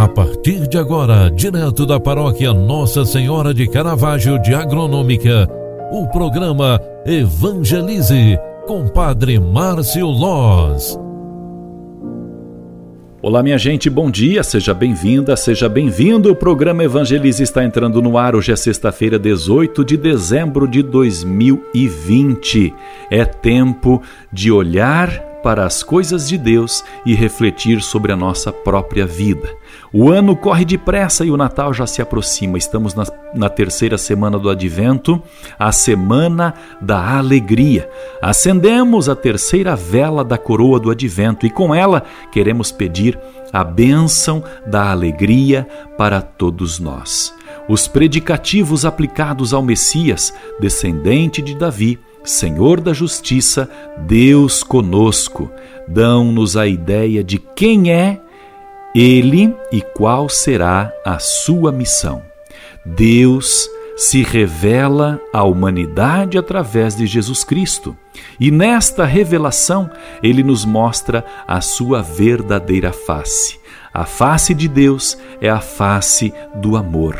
A partir de agora, direto da paróquia Nossa Senhora de Caravaggio de Agronômica, o programa Evangelize com Padre Márcio Loz. Olá, minha gente, bom dia, seja bem-vinda, seja bem-vindo. O programa Evangelize está entrando no ar. Hoje é sexta-feira, 18 de dezembro de 2020. É tempo de olhar para as coisas de Deus e refletir sobre a nossa própria vida. O ano corre depressa e o Natal já se aproxima. Estamos na, na, terceira semana do Advento, a semana da alegria. Acendemos a terceira vela da coroa do Advento e com ela queremos pedir a bênção da alegria para todos nós. Os predicativos aplicados ao Messias, descendente de Davi, Senhor da Justiça, Deus conosco, dão-nos a ideia de quem é Ele e qual será a sua missão. Deus se revela à humanidade através de Jesus Cristo. E nesta revelação, ele nos mostra a sua verdadeira face. A face de Deus é a face do amor.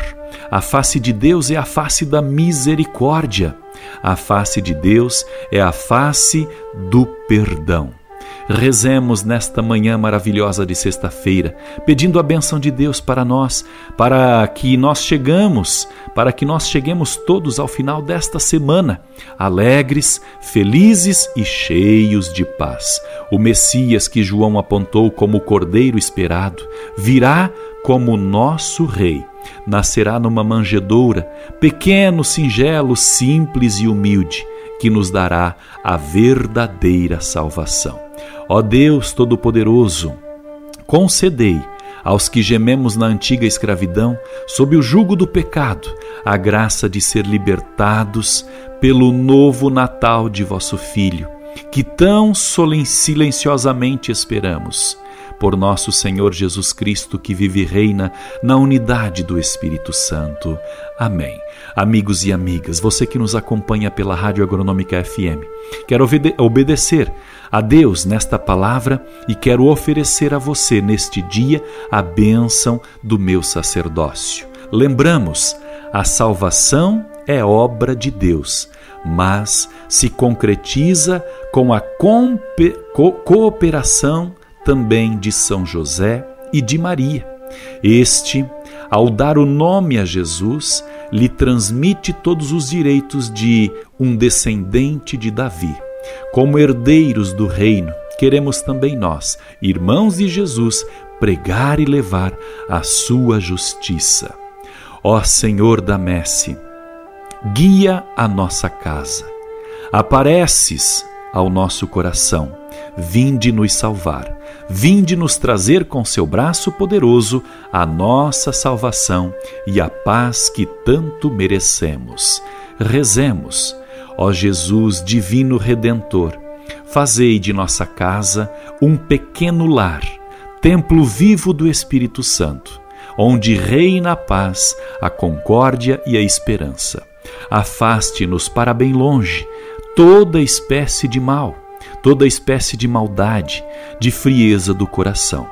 A face de Deus é a face da misericórdia. A face de Deus é a face do perdão. Rezemos nesta manhã maravilhosa de sexta-feira, pedindo a benção de Deus para nós, para que nós chegamos, para que nós cheguemos todos ao final desta semana, alegres, felizes e cheios de paz. O Messias que João apontou como o Cordeiro esperado virá como nosso rei nascerá numa manjedoura, pequeno, singelo, simples e humilde, que nos dará a verdadeira salvação. Ó Deus Todo-Poderoso, concedei aos que gememos na antiga escravidão, sob o jugo do pecado, a graça de ser libertados pelo novo Natal de vosso Filho, que tão silenciosamente esperamos por nosso Senhor Jesus Cristo, que vive e reina na unidade do Espírito Santo. Amém. Amigos e amigas, você que nos acompanha pela Rádio Agronômica FM, quero obede obedecer a Deus nesta palavra e quero oferecer a você neste dia a bênção do meu sacerdócio. Lembramos, a salvação é obra de Deus, mas se concretiza com a co cooperação também de São José e de Maria. Este, ao dar o nome a Jesus, lhe transmite todos os direitos de um descendente de Davi. Como herdeiros do reino, queremos também nós, irmãos de Jesus, pregar e levar a sua justiça. Ó Senhor da Messe, guia a nossa casa. Apareces ao nosso coração. Vinde nos salvar. Vinde nos trazer com seu braço poderoso a nossa salvação e a paz que tanto merecemos. Rezemos, ó Jesus divino redentor, fazei de nossa casa um pequeno lar, templo vivo do Espírito Santo, onde reina a paz, a concórdia e a esperança. Afaste-nos para bem longe toda espécie de mal, toda espécie de maldade, de frieza do coração.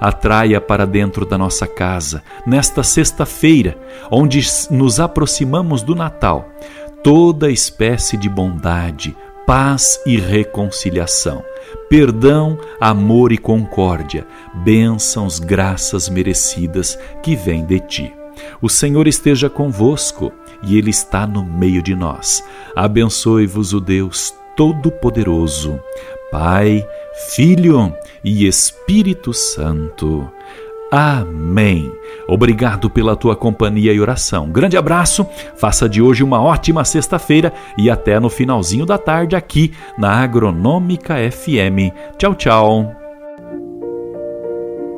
Atraia para dentro da nossa casa, nesta sexta-feira, onde nos aproximamos do Natal, toda espécie de bondade, paz e reconciliação, perdão, amor e concórdia, bênçãos, graças merecidas que vêm de ti. O Senhor esteja convosco e Ele está no meio de nós. Abençoe-vos o Deus Todo-Poderoso, Pai, Filho e Espírito Santo. Amém. Obrigado pela tua companhia e oração. Grande abraço, faça de hoje uma ótima sexta-feira e até no finalzinho da tarde aqui na Agronômica FM. Tchau, tchau.